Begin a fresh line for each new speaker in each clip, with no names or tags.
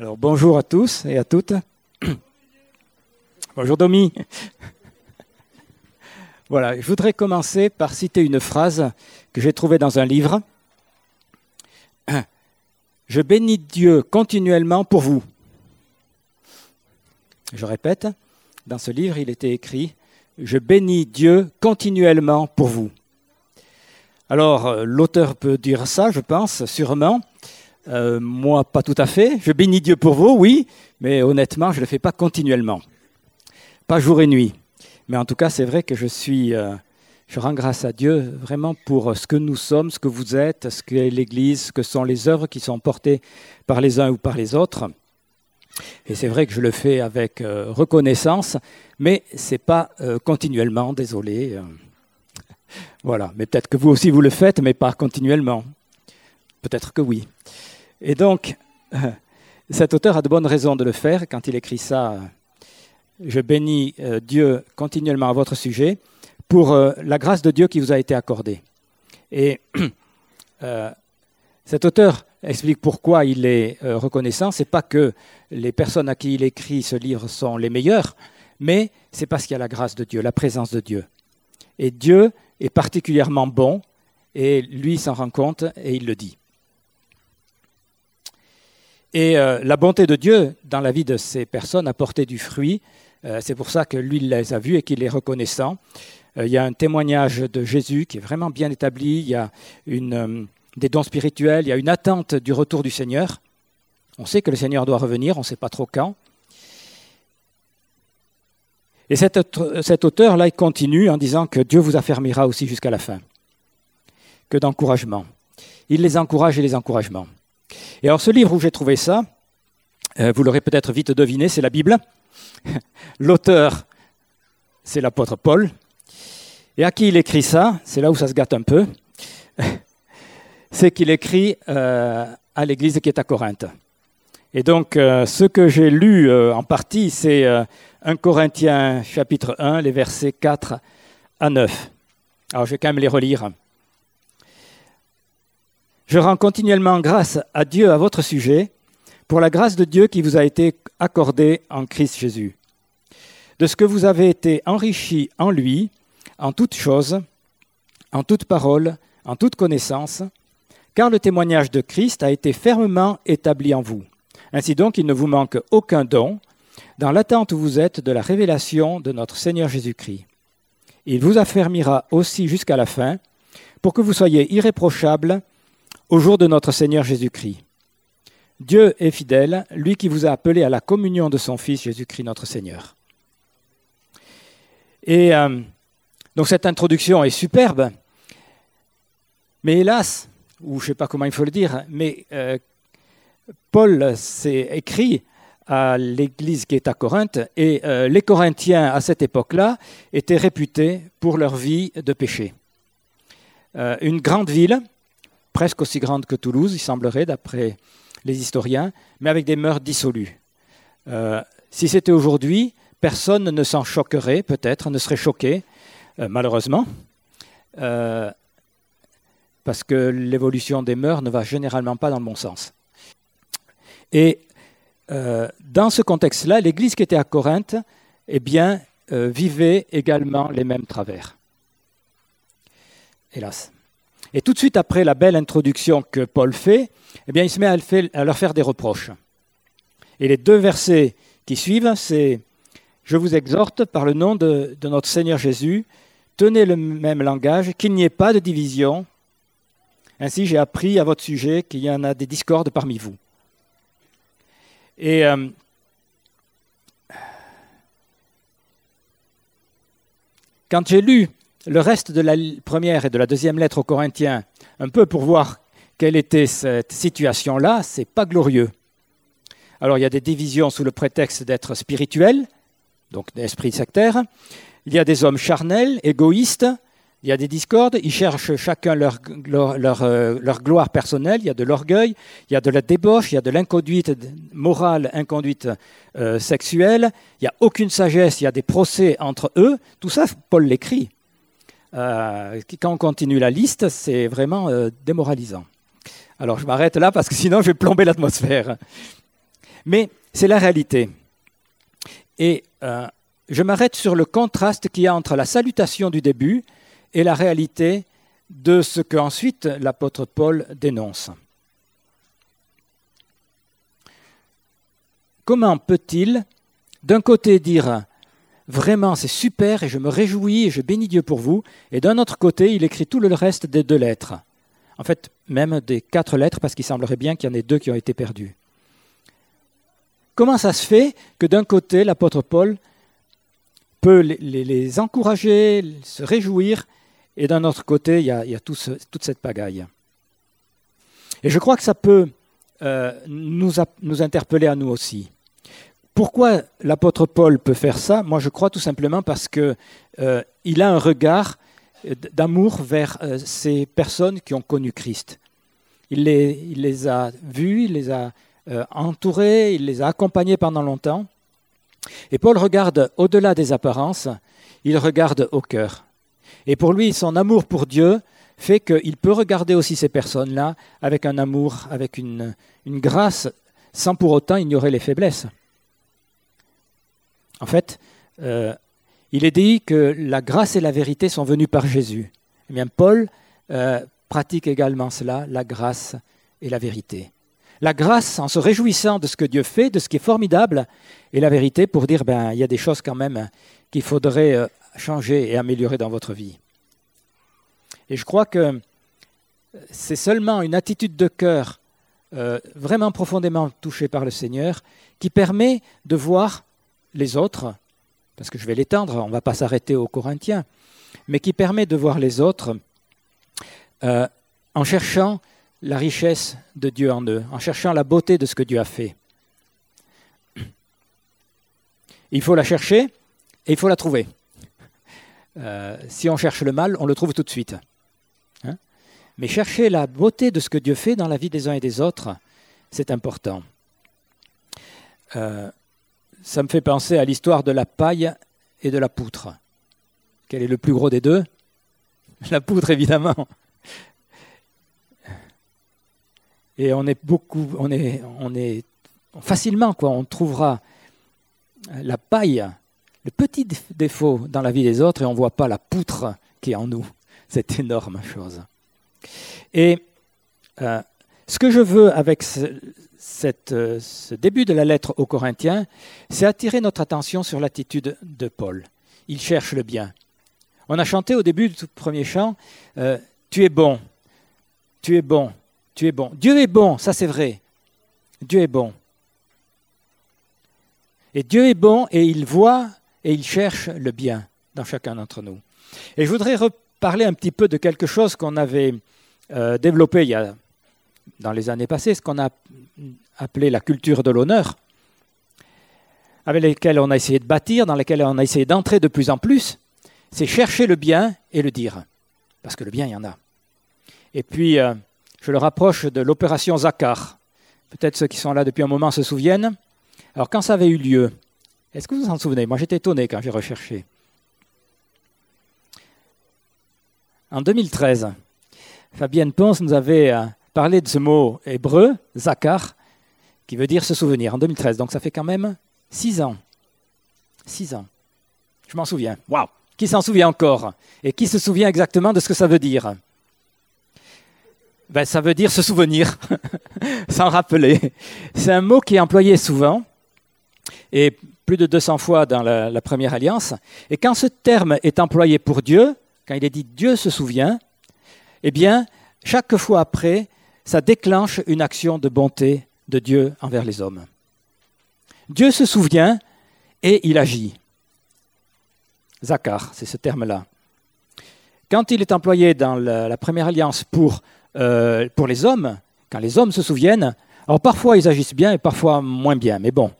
Alors bonjour à tous et à toutes. bonjour Domi. voilà, je voudrais commencer par citer une phrase que j'ai trouvée dans un livre. Je bénis Dieu continuellement pour vous. Je répète, dans ce livre, il était écrit Je bénis Dieu continuellement pour vous. Alors, euh, l'auteur peut dire ça, je pense, sûrement. Euh, moi, pas tout à fait. Je bénis Dieu pour vous, oui, mais honnêtement, je ne le fais pas continuellement. Pas jour et nuit. Mais en tout cas, c'est vrai que je suis. Euh, je rends grâce à Dieu vraiment pour ce que nous sommes, ce que vous êtes, ce qu'est l'Église, ce que sont les œuvres qui sont portées par les uns ou par les autres. Et c'est vrai que je le fais avec reconnaissance, mais ce n'est pas continuellement, désolé. Voilà, mais peut-être que vous aussi vous le faites, mais pas continuellement. Peut-être que oui. Et donc, cet auteur a de bonnes raisons de le faire quand il écrit ça. Je bénis euh, Dieu continuellement à votre sujet pour euh, la grâce de Dieu qui vous a été accordée. Et euh, cet auteur explique pourquoi il est reconnaissant. Ce n'est pas que les personnes à qui il écrit ce livre sont les meilleures, mais c'est parce qu'il y a la grâce de Dieu, la présence de Dieu. Et Dieu est particulièrement bon, et lui s'en rend compte et il le dit. Et euh, la bonté de Dieu dans la vie de ces personnes a porté du fruit. Euh, c'est pour ça que lui il les a vus et qu'il est reconnaissant. Euh, il y a un témoignage de Jésus qui est vraiment bien établi. Il y a des dons spirituels. Il y a une attente du retour du Seigneur. On sait que le Seigneur doit revenir. On ne sait pas trop quand. Et cet, auteur-là, il continue en disant que Dieu vous affermira aussi jusqu'à la fin. Que d'encouragement. Il les encourage et les encouragements. Et alors ce livre où j'ai trouvé ça, euh, vous l'aurez peut-être vite deviné, c'est la Bible. L'auteur, c'est l'apôtre Paul. Et à qui il écrit ça, c'est là où ça se gâte un peu, c'est qu'il écrit euh, à l'église qui est à Corinthe. Et donc, euh, ce que j'ai lu en partie, c'est 1 Corinthiens chapitre 1, les versets 4 à 9. Alors je vais quand même les relire. Je rends continuellement grâce à Dieu à votre sujet pour la grâce de Dieu qui vous a été accordée en Christ Jésus, de ce que vous avez été enrichis en lui, en toutes choses, en toute parole, en toute connaissance, car le témoignage de Christ a été fermement établi en vous. Ainsi donc, il ne vous manque aucun don, dans l'attente où vous êtes de la révélation de notre Seigneur Jésus-Christ. Il vous affermira aussi jusqu'à la fin, pour que vous soyez irréprochables au jour de notre Seigneur Jésus-Christ. Dieu est fidèle, lui qui vous a appelé à la communion de son Fils Jésus-Christ notre Seigneur. Et euh, donc cette introduction est superbe, mais hélas, ou je ne sais pas comment il faut le dire, mais euh, Paul s'est écrit à l'église qui est à Corinthe, et euh, les Corinthiens à cette époque-là étaient réputés pour leur vie de péché. Une grande ville, presque aussi grande que Toulouse, il semblerait, d'après les historiens, mais avec des mœurs dissolues. Euh, si c'était aujourd'hui, personne ne s'en choquerait, peut-être, ne serait choqué, malheureusement, parce que l'évolution des mœurs ne va généralement pas dans le bon sens. Et euh, dans ce contexte-là, l'Église qui était à Corinthe eh bien, euh, vivait également les mêmes travers. Hélas. Et tout de suite après la belle introduction que Paul fait, eh bien, il se met à, leur faire des reproches. Et les deux versets qui suivent, c'est Je vous exhorte par le nom de, de notre Seigneur Jésus, tenez le même langage, qu'il n'y ait pas de division. Ainsi, j'ai appris à votre sujet qu'il y en a des discordes parmi vous. Et euh, quand j'ai lu le reste de la première et de la deuxième lettre aux Corinthiens, un peu pour voir quelle était cette situation-là, c'est pas glorieux. Alors il y a des divisions sous le prétexte d'être spirituel, donc d'esprit sectaire. Il y a des hommes charnels, égoïstes, il y a des discordes, ils cherchent chacun leur, euh, leur, gloire personnelle, il y a de l'orgueil, il y a de la débauche, il y a de l'inconduite morale, inconduite euh, sexuelle, il n'y a aucune sagesse, il y a des procès entre eux. Tout ça, Paul l'écrit. Euh, quand on continue la liste, c'est vraiment démoralisant. Alors je m'arrête là parce que sinon je vais plomber l'atmosphère. Mais c'est la réalité. Et euh, je m'arrête sur le contraste qu'il y a entre la salutation du début et la réalité de ce qu'ensuite l'apôtre Paul dénonce. Comment peut-il d'un côté dire vraiment c'est super et je me réjouis et je bénis Dieu pour vous, et d'un autre côté il écrit tout le reste des deux lettres, en fait même des quatre lettres parce qu'il semblerait bien qu'il y en ait deux qui ont été perdues. Comment ça se fait que d'un côté l'apôtre Paul peut les, encourager, se réjouir, et d'un autre côté il y a, toute cette pagaille? Et je crois que ça peut euh, nous interpeller à nous aussi. Pourquoi l'apôtre Paul peut faire ça? Moi, je crois tout simplement parce qu'il euh, a un regard d'amour vers euh, ces personnes qui ont connu Christ. Il les, a vus, il les a euh, entourés, il les a accompagnés pendant longtemps. Et Paul regarde au-delà des apparences, il regarde au cœur. Et pour lui, son amour pour Dieu fait qu'il peut regarder aussi ces personnes-là avec un amour, avec une grâce, sans pour autant ignorer les faiblesses. En fait, euh, il est dit que la grâce et la vérité sont venues par Jésus. Eh Paul euh, pratique également cela, la grâce et la vérité. La grâce en se réjouissant de ce que Dieu fait, de ce qui est formidable, et la vérité pour dire, ben, il y a des choses quand même qu'il faudrait euh, changer et améliorer dans votre vie. Et je crois que c'est seulement une attitude de cœur vraiment profondément touchée par le Seigneur qui permet de voir les autres, parce que je vais l'étendre, on ne va pas s'arrêter aux Corinthiens, mais qui permet de voir les autres euh, en cherchant la richesse de Dieu en eux, en cherchant la beauté de ce que Dieu a fait. Il faut la chercher et il faut la trouver. Euh, si on cherche le mal, on le trouve tout de suite. Hein. Mais chercher la beauté de ce que Dieu fait dans la vie des uns et des autres, c'est important. Euh, ça me fait penser à l'histoire de la paille et de la poutre. Quel est le plus gros des deux? La poutre, évidemment. Et on est beaucoup, on est, on est facilement quoi, on trouvera la paille, le petit défaut dans la vie des autres, et on ne voit pas la poutre qui est en nous. Cette énorme chose. Et euh, ce que je veux avec ce, euh, ce début de la lettre aux Corinthiens, c'est attirer notre attention sur l'attitude de Paul. Il cherche le bien. On a chanté au début du premier chant, euh, Tu es bon, tu es bon, tu es bon. Dieu est bon, ça c'est vrai. Dieu est bon. Et Dieu est bon et il voit et il cherche le bien dans chacun d'entre nous. Et je voudrais reparler un petit peu de quelque chose qu'on avait euh, développé il y a dans les années passées, ce qu'on a appelé la culture de l'honneur, avec laquelle on a essayé de bâtir, dans laquelle on a essayé d'entrer de plus en plus, c'est chercher le bien et le dire. Parce que le bien, il y en a. Et puis, euh, je le rapproche de l'opération Zakar. Peut-être ceux qui sont là depuis un moment se souviennent. Alors, quand ça avait eu lieu, est-ce que vous vous en souvenez? Moi, j'étais étonné quand j'ai recherché. En 2013, Fabienne Ponce nous avait euh, parler de ce mot hébreu, zakar, qui veut dire se souvenir, en 2013. Donc ça fait quand même six ans. Six ans. Je m'en souviens. Waouh Qui s'en souvient encore? Et qui se souvient exactement de ce que ça veut dire? Ben, Ça veut dire se souvenir, s'en rappeler. C'est un mot qui est employé souvent, et plus de 200 fois dans la, la première alliance. Et quand ce terme est employé pour Dieu, quand il est dit Dieu se souvient, eh bien, chaque fois après, ça déclenche une action de bonté de Dieu envers les hommes. Dieu se souvient et il agit. Zakar, c'est ce terme-là. Quand il est employé dans la, première alliance pour, euh, pour les hommes, quand les hommes se souviennent, alors parfois ils agissent bien et parfois moins bien, mais bon,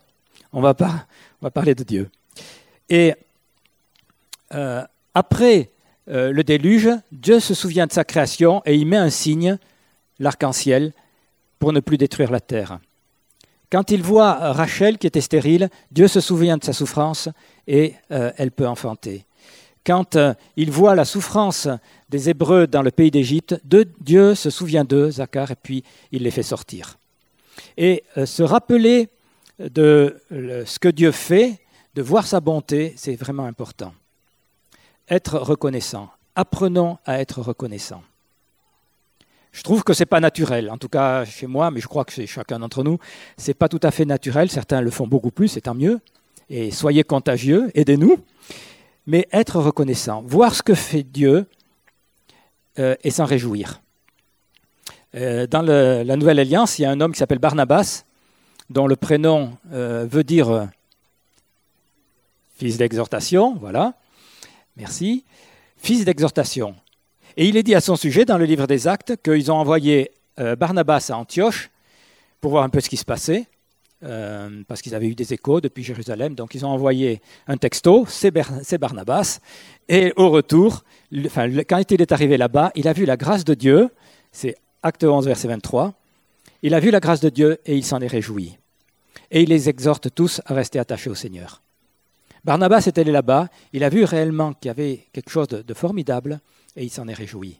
on va, pas, on va parler de Dieu. Et euh, après euh, le déluge, Dieu se souvient de sa création et il met un signe l'arc-en-ciel pour ne plus détruire la terre. Quand il voit Rachel qui était stérile, Dieu se souvient de sa souffrance et euh, elle peut enfanter. Quand euh, il voit la souffrance des Hébreux dans le pays d'Égypte, Dieu se souvient d'eux, Zacharie, et puis il les fait sortir. Et euh, se rappeler de ce que Dieu fait, de voir sa bonté, c'est vraiment important. Être reconnaissant. Apprenons à être reconnaissant. Je trouve que ce n'est pas naturel, en tout cas chez moi, mais je crois que c'est chacun d'entre nous, ce n'est pas tout à fait naturel. Certains le font beaucoup plus, c'est tant mieux. Et soyez contagieux, aidez-nous. Mais être reconnaissant, voir ce que fait Dieu euh, et s'en réjouir. Euh, dans la Nouvelle Alliance, il y a un homme qui s'appelle Barnabas, dont le prénom euh, veut dire fils d'exhortation, voilà. Merci. Fils d'exhortation. Et il est dit à son sujet dans le livre des Actes qu'ils ont envoyé euh, Barnabas à Antioche pour voir un peu ce qui se passait, euh, parce qu'ils avaient eu des échos depuis Jérusalem. Donc ils ont envoyé un texto, c'est Barnabas. Et au retour, quand il est arrivé là-bas, il a vu la grâce de Dieu, c'est Acte 11, verset 23. Il a vu la grâce de Dieu et il s'en est réjoui. Et il les exhorte tous à rester attachés au Seigneur. Barnabas est allé là-bas, il a vu réellement qu'il y avait quelque chose de formidable, et il s'en est réjoui.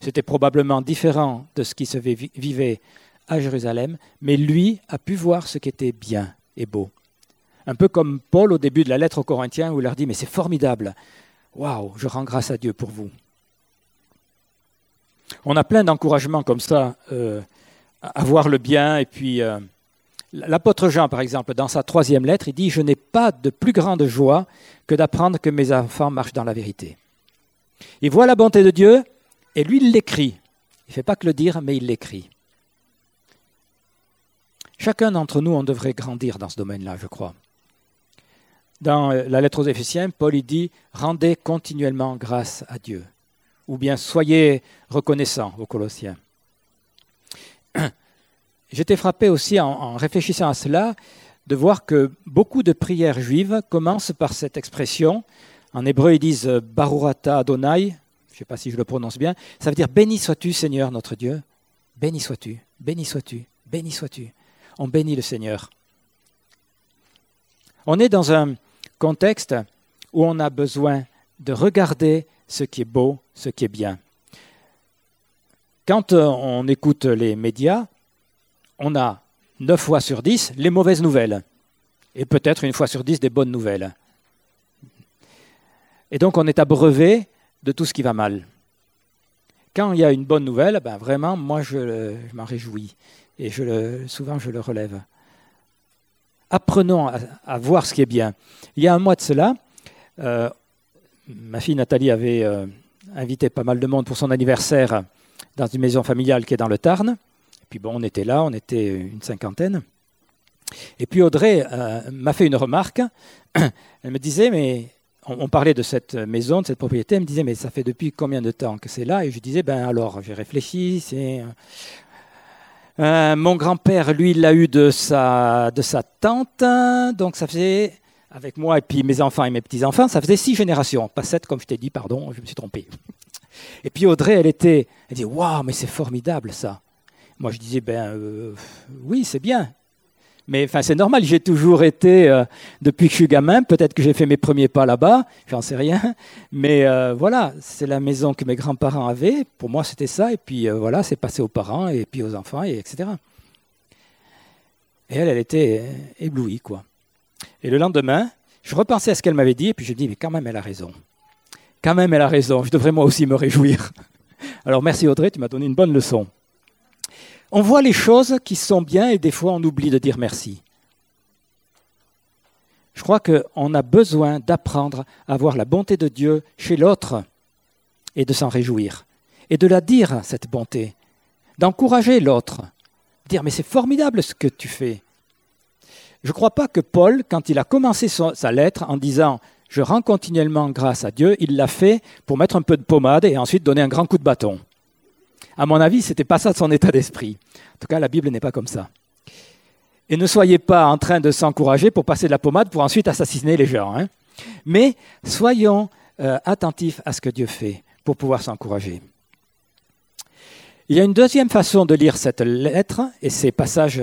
C'était probablement différent de ce qui se vivait à Jérusalem, mais lui a pu voir ce qui était bien et beau. Un peu comme Paul au début de la lettre aux Corinthiens où il leur dit Mais c'est formidable, waouh, je rends grâce à Dieu pour vous. On a plein d'encouragements comme ça euh, à voir le bien. Et puis, euh, l'apôtre Jean, par exemple, dans sa troisième lettre, il dit Je n'ai pas de plus grande joie que d'apprendre que mes enfants marchent dans la vérité. Il voit la bonté de Dieu et lui, il l'écrit. Il ne fait pas que le dire, mais il l'écrit. Chacun d'entre nous, on devrait grandir dans ce domaine-là, je crois. Dans la lettre aux Éphésiens, Paul dit Rendez continuellement grâce à Dieu. Ou bien soyez reconnaissants aux Colossiens. J'étais frappé aussi en, réfléchissant à cela de voir que beaucoup de prières juives commencent par cette expression en hébreu, ils disent euh, Barurata Adonai, je ne sais pas si je le prononce bien, ça veut dire Béni sois-tu, Seigneur notre Dieu. Béni sois-tu, béni sois-tu, béni sois-tu. On bénit le Seigneur. On est dans un contexte où on a besoin de regarder ce qui est beau, ce qui est bien. Quand euh, on écoute les médias, on a 9 fois sur 10 les mauvaises nouvelles et peut-être une fois sur 10 des bonnes nouvelles. Et donc on est abreuvé de tout ce qui va mal. Quand il y a une bonne nouvelle, ben vraiment, moi je, m'en réjouis. Et je souvent je le relève. Apprenons à, voir ce qui est bien. Il y a un mois de cela, euh, ma fille Nathalie avait euh, invité pas mal de monde pour son anniversaire dans une maison familiale qui est dans le Tarn. Et puis bon, on était là, on était une cinquantaine. Et puis Audrey euh, m'a fait une remarque. Elle me disait, mais on, parlait de cette maison, de cette propriété. Elle me disait, mais ça fait depuis combien de temps que c'est là? Et je disais, ben alors, j'ai réfléchi. C'est euh, mon grand-père, lui, l'a eu de sa, de sa tante. Donc ça faisait, avec moi et puis mes enfants et mes petits-enfants, ça faisait six générations. Pas sept, comme je t'ai dit, pardon, je me suis trompé. Et puis Audrey, elle était, elle dit, waouh, mais c'est formidable ça. Moi, je disais, ben euh, oui, c'est bien. Mais enfin, c'est normal, j'ai toujours été, euh, depuis que je suis gamin, peut-être que j'ai fait mes premiers pas là-bas, j'en sais rien. Mais euh, voilà, c'est la maison que mes grands-parents avaient. Pour moi, c'était ça. Et puis euh, voilà, c'est passé aux parents et puis aux enfants, et etc. Et elle, elle était éblouie, quoi. Et le lendemain, je repensais à ce qu'elle m'avait dit, et puis je dis, mais quand même, elle a raison. Quand même, elle a raison. Je devrais moi aussi me réjouir. Alors merci Audrey, tu m'as donné une bonne leçon. On voit les choses qui sont bien et des fois on oublie de dire merci. Je crois qu'on a besoin d'apprendre à voir la bonté de Dieu chez l'autre et de s'en réjouir. Et de la dire, cette bonté. D'encourager l'autre. Dire, mais c'est formidable ce que tu fais. Je ne crois pas que Paul, quand il a commencé sa lettre en disant Je rends continuellement grâce à Dieu, il l'a fait pour mettre un peu de pommade et ensuite donner un grand coup de bâton. À mon avis, ce n'était pas ça son état d'esprit. En tout cas, la Bible n'est pas comme ça. Et ne soyez pas en train de s'encourager pour passer de la pommade pour ensuite assassiner les gens. Hein. Mais soyons euh, attentifs à ce que Dieu fait pour pouvoir s'encourager. Il y a une deuxième façon de lire cette lettre et ces passages.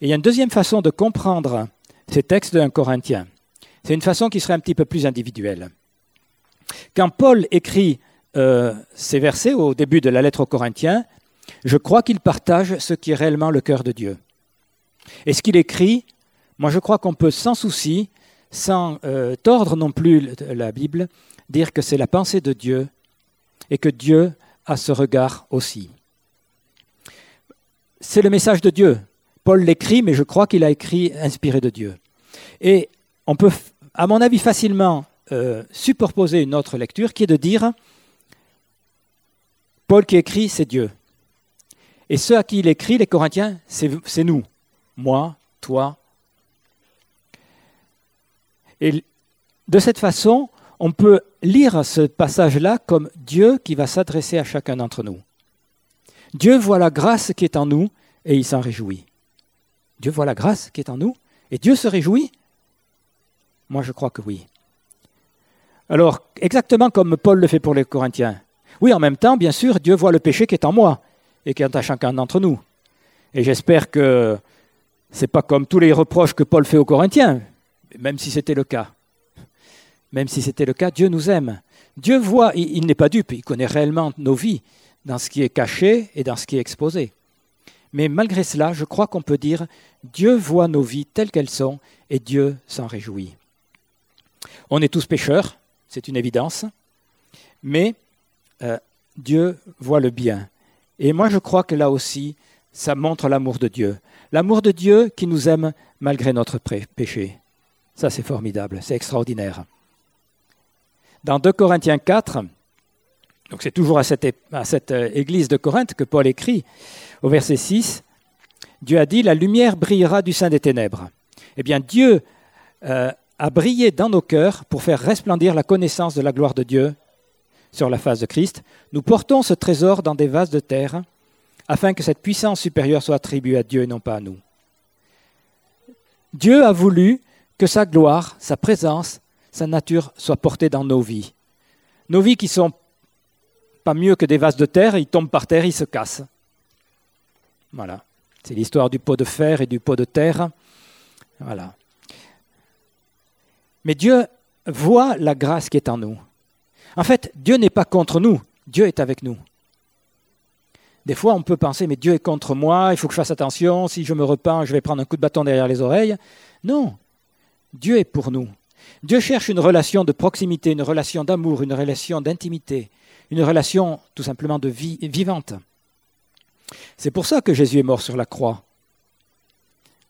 il y a une deuxième façon de comprendre ces textes d'un Corinthien. C'est une façon qui serait un petit peu plus individuelle. Quand Paul écrit euh, ces versets au début de la lettre aux Corinthiens, je crois qu'il partage ce qui est réellement le cœur de Dieu. Et ce qu'il écrit, moi je crois qu'on peut sans souci, sans euh, tordre non plus la Bible, dire que c'est la pensée de Dieu et que Dieu a ce regard aussi. C'est le message de Dieu. Paul l'écrit, mais je crois qu'il a écrit inspiré de Dieu. Et on peut, à mon avis, facilement euh, superposer une autre lecture qui est de dire Paul qui écrit, c'est Dieu. Et ceux à qui il écrit, les Corinthiens, c'est nous, moi, toi. Et de cette façon, on peut lire ce passage-là comme Dieu qui va s'adresser à chacun d'entre nous. Dieu voit la grâce qui est en nous et il s'en réjouit. Dieu voit la grâce qui est en nous et Dieu se réjouit? Moi, je crois que oui. Alors, exactement comme Paul le fait pour les Corinthiens. Oui, en même temps, bien sûr, Dieu voit le péché qui est en moi et qui est à chacun d'entre nous. Et j'espère que ce n'est pas comme tous les reproches que Paul fait aux Corinthiens, même si c'était le cas. Même si c'était le cas, Dieu nous aime. Dieu voit, il, n'est pas dupe, il connaît réellement nos vies, dans ce qui est caché et dans ce qui est exposé. Mais malgré cela, je crois qu'on peut dire, Dieu voit nos vies telles qu'elles sont et Dieu s'en réjouit. On est tous pécheurs, c'est une évidence, mais euh, Dieu voit le bien. Et moi, je crois que là aussi, ça montre l'amour de Dieu. L'amour de Dieu qui nous aime malgré notre péché. Ça, c'est formidable, c'est extraordinaire. Dans 2 Corinthiens 4, donc c'est toujours à cette, euh, église de Corinthe que Paul écrit, au verset 6, Dieu a dit, la lumière brillera du sein des ténèbres. Eh bien, Dieu euh, a brillé dans nos cœurs pour faire resplendir la connaissance de la gloire de Dieu sur la face de Christ, nous portons ce trésor dans des vases de terre, afin que cette puissance supérieure soit attribuée à Dieu et non pas à nous. Dieu a voulu que sa gloire, sa présence, sa nature soient portées dans nos vies. Nos vies qui sont pas mieux que des vases de terre, ils tombent par terre, ils se cassent. Voilà. C'est l'histoire du pot de fer et du pot de terre. Voilà. Mais Dieu voit la grâce qui est en nous. En fait, Dieu n'est pas contre nous, Dieu est avec nous. Des fois, on peut penser, mais Dieu est contre moi, il faut que je fasse attention, si je me repens, je vais prendre un coup de bâton derrière les oreilles. Non, Dieu est pour nous. Dieu cherche une relation de proximité, une relation d'amour, une relation d'intimité, une relation tout simplement de vie vivante. C'est pour ça que Jésus est mort sur la croix,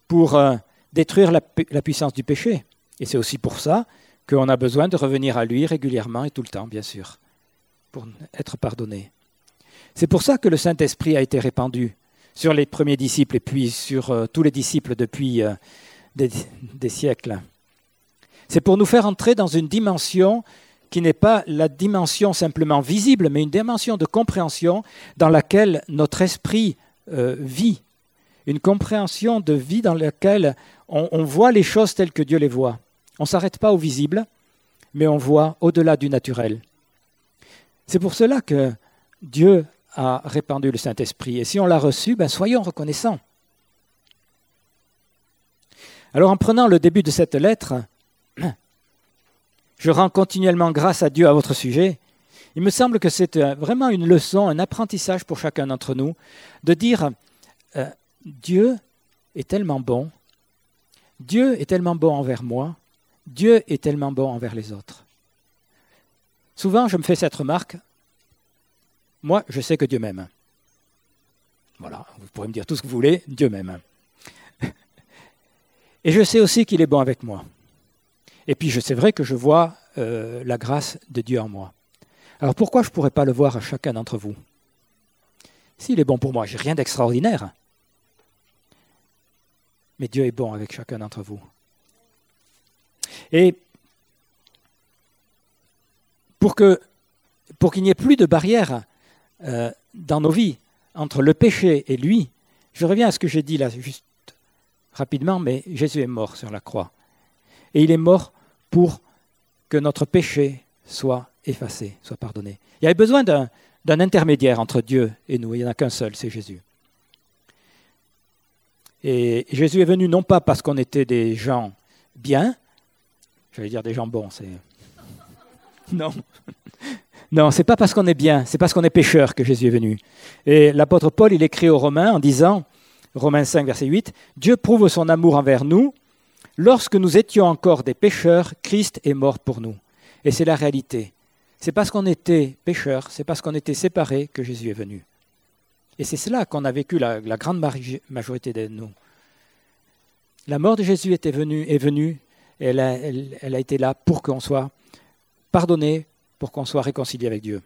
pour euh, détruire la puissance du péché. Et c'est aussi pour ça qu'on a besoin de revenir à lui régulièrement et tout le temps, bien sûr, pour être pardonné. C'est pour ça que le Saint-Esprit a été répandu sur les premiers disciples et puis sur euh, tous les disciples depuis euh, des, siècles. C'est pour nous faire entrer dans une dimension qui n'est pas la dimension simplement visible, mais une dimension de compréhension dans laquelle notre esprit euh, vit, une compréhension de vie dans laquelle on voit les choses telles que Dieu les voit. On ne s'arrête pas au visible, mais on voit au-delà du naturel. C'est pour cela que Dieu a répandu le Saint-Esprit. Et si on l'a reçu, ben soyons reconnaissants. Alors en prenant le début de cette lettre, je rends continuellement grâce à Dieu à votre sujet. Il me semble que c'est euh, vraiment une leçon, un apprentissage pour chacun d'entre nous, de dire euh, Dieu est tellement bon, Dieu est tellement bon envers moi, Dieu est tellement bon envers les autres. Souvent, je me fais cette remarque, moi, je sais que Dieu m'aime. Voilà, vous pourrez me dire tout ce que vous voulez, Dieu m'aime. Et je sais aussi qu'il est bon avec moi. Et puis, c'est vrai que je vois euh, la grâce de Dieu en moi. Alors pourquoi je ne pourrais pas le voir à chacun d'entre vous? S'il est bon pour moi, j'ai rien d'extraordinaire. Mais Dieu est bon avec chacun d'entre vous. Et pour qu'il n'y ait plus de barrière euh, dans nos vies entre le péché et lui, je reviens à ce que j'ai dit là juste rapidement, mais Jésus est mort sur la croix. Et il est mort pour que notre péché soit effacé, soit pardonné. Il y avait besoin d'un intermédiaire entre Dieu et nous. Il n'y en a qu'un seul, c'est Jésus. Et Jésus est venu non pas parce qu'on était des gens bien, J'allais dire des jambons, c'est. Non. Non, c'est pas parce qu'on est bien, c'est parce qu'on est pécheur que Jésus est venu. Et l'apôtre Paul, il écrit aux Romains en disant Romains 5, verset 8, Dieu prouve son amour envers nous. Lorsque nous étions encore des pécheurs, Christ est mort pour nous. Et c'est la réalité. C'est parce qu'on était pécheurs, c'est parce qu'on était séparés que Jésus est venu. Et c'est cela qu'on a vécu la, grande majorité de nous. La mort de Jésus était venue, est venue, et elle a, été là pour qu'on soit pardonné, pour qu'on soit réconcilié avec Dieu.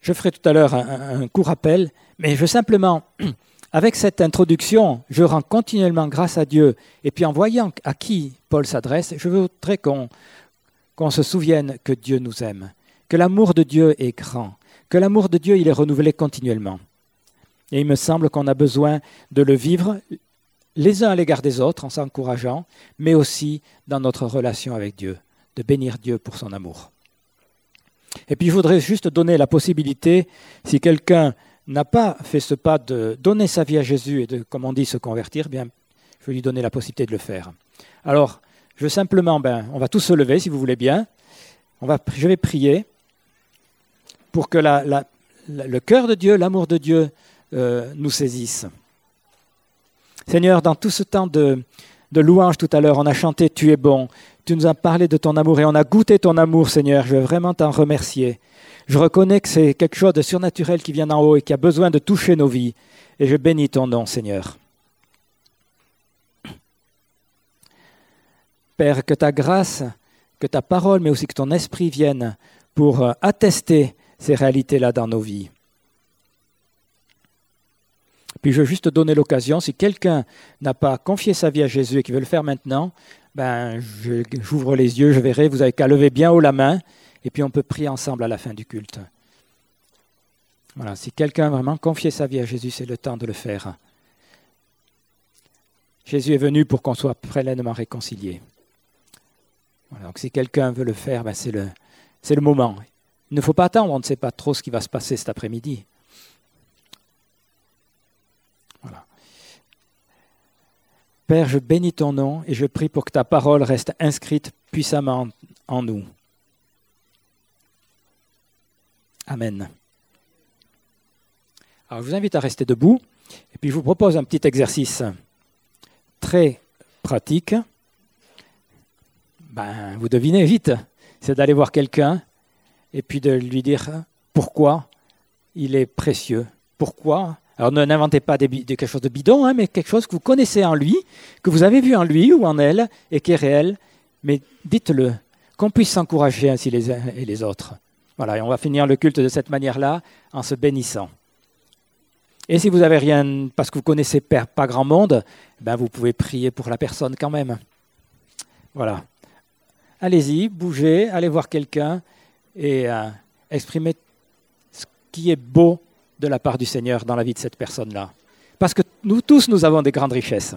Je ferai tout à l'heure un, court rappel, mais je simplement, avec cette introduction, je rends continuellement grâce à Dieu, et puis en voyant à qui Paul s'adresse, je voudrais qu'on se souvienne que Dieu nous aime, que l'amour de Dieu est grand, que l'amour de Dieu, il est renouvelé continuellement. Et il me semble qu'on a besoin de le vivre les uns à l'égard des autres en s'encourageant, mais aussi dans notre relation avec Dieu, de bénir Dieu pour son amour. Et puis je voudrais juste donner la possibilité, si quelqu'un n'a pas fait ce pas de donner sa vie à Jésus et de, comme on dit, se convertir, bien, je vais lui donner la possibilité de le faire. Alors, je veux simplement, ben, on va tous se lever si vous voulez bien. Je vais prier pour que le cœur de Dieu, l'amour de Dieu euh, nous saisisse. Seigneur, dans tout ce temps de, de louange tout à l'heure, on a chanté Tu es bon, tu nous as parlé de ton amour et on a goûté ton amour, Seigneur. Je veux vraiment t'en remercier. Je reconnais que c'est quelque chose de surnaturel qui vient d'en haut et qui a besoin de toucher nos vies. Et je bénis ton nom, Seigneur. Père, que ta grâce, que ta parole, mais aussi que ton esprit viennent pour euh, attester ces réalités-là dans nos vies. Puis je veux juste donner l'occasion, si quelqu'un n'a pas confié sa vie à Jésus et qui veut le faire maintenant, ben, j'ouvre les yeux, je verrai, vous avez qu'à lever bien haut la main, et puis on peut prier ensemble à la fin du culte. Voilà, si quelqu'un a vraiment confié sa vie à Jésus, c'est le temps de le faire. Jésus est venu pour qu'on soit pleinement réconciliés. Voilà, donc si quelqu'un veut le faire, ben c'est le, le moment. Il ne faut pas attendre, on ne sait pas trop ce qui va se passer cet après-midi. Père, je bénis ton nom et je prie pour que ta parole reste inscrite puissamment en nous. Amen. Alors, je vous invite à rester debout et puis je vous propose un petit exercice très pratique. Ben, vous devinez vite, c'est d'aller voir quelqu'un et puis de lui dire pourquoi il est précieux. Pourquoi Alors n'inventez pas quelque chose de bidon, hein, mais quelque chose que vous connaissez en lui, que vous avez vu en lui ou en elle et qui est réel. Mais dites-le, qu'on puisse s'encourager ainsi les uns et les autres. Voilà, et on va finir le culte de cette manière-là, en se bénissant. Et si vous n'avez rien, parce que vous connaissez pas grand monde, ben vous pouvez prier pour la personne quand même. Voilà. Allez-y, bougez, allez voir quelqu'un et euh, exprimer ce qui est beau de la part du Seigneur dans la vie de cette personne-là. Parce que nous tous, nous avons des grandes richesses.